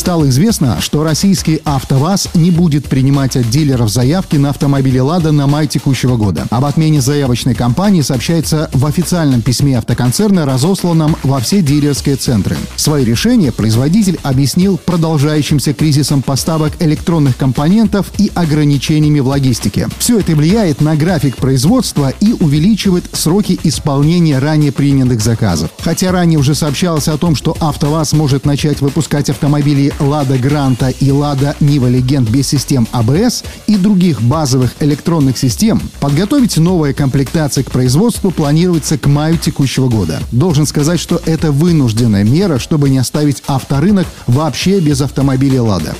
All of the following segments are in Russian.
Стало известно, что российский «АвтоВАЗ» не будет принимать от дилеров заявки на автомобили «Лада» на май текущего года. Об отмене заявочной кампании сообщается в официальном письме автоконцерна, разосланном во все дилерские центры. Свое решение производитель объяснил продолжающимся кризисом поставок электронных компонентов и ограничениями в логистике. Все это влияет на график производства и увеличивает сроки исполнения ранее принятых заказов. Хотя ранее уже сообщалось о том, что «АвтоВАЗ» может начать выпускать автомобили Лада Гранта и Лада Нива Легенд без систем АБС и других базовых электронных систем, подготовить новые комплектации к производству планируется к маю текущего года. Должен сказать, что это вынужденная мера, чтобы не оставить авторынок вообще без автомобиля Лада.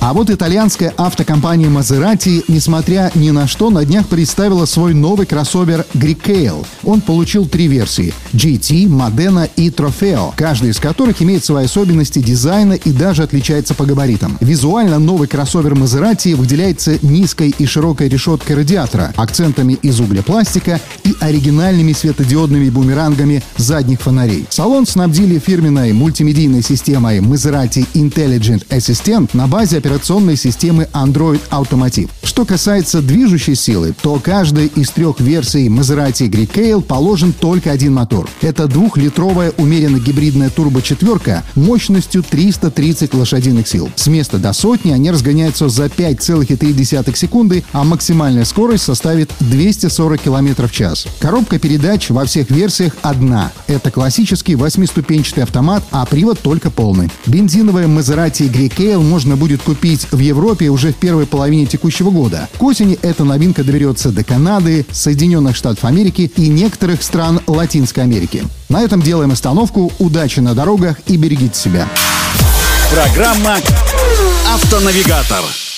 А вот итальянская автокомпания Maserati, несмотря ни на что, на днях представила свой новый кроссовер Greekale. Он получил три версии – GT, Modena и Trofeo, каждый из которых имеет свои особенности дизайна и даже отличается по габаритам. Визуально новый кроссовер Maserati выделяется низкой и широкой решеткой радиатора, акцентами из углепластика и оригинальными светодиодными бумерангами задних фонарей. Салон снабдили фирменной мультимедийной системой Maserati Intelligent Assistant на базе операционной операционной системы Android Automotive. Что касается движущей силы, то каждой из трех версий Maserati Greekale положен только один мотор. Это двухлитровая умеренно гибридная турбо-четверка мощностью 330 лошадиных сил. С места до сотни они разгоняются за 5,3 секунды, а максимальная скорость составит 240 км в час. Коробка передач во всех версиях одна. Это классический восьмиступенчатый автомат, а привод только полный. Бензиновая Maserati Greekale можно будет купить купить в Европе уже в первой половине текущего года. К осени эта новинка доберется до Канады, Соединенных Штатов Америки и некоторых стран Латинской Америки. На этом делаем остановку. Удачи на дорогах и берегите себя. Программа «Автонавигатор».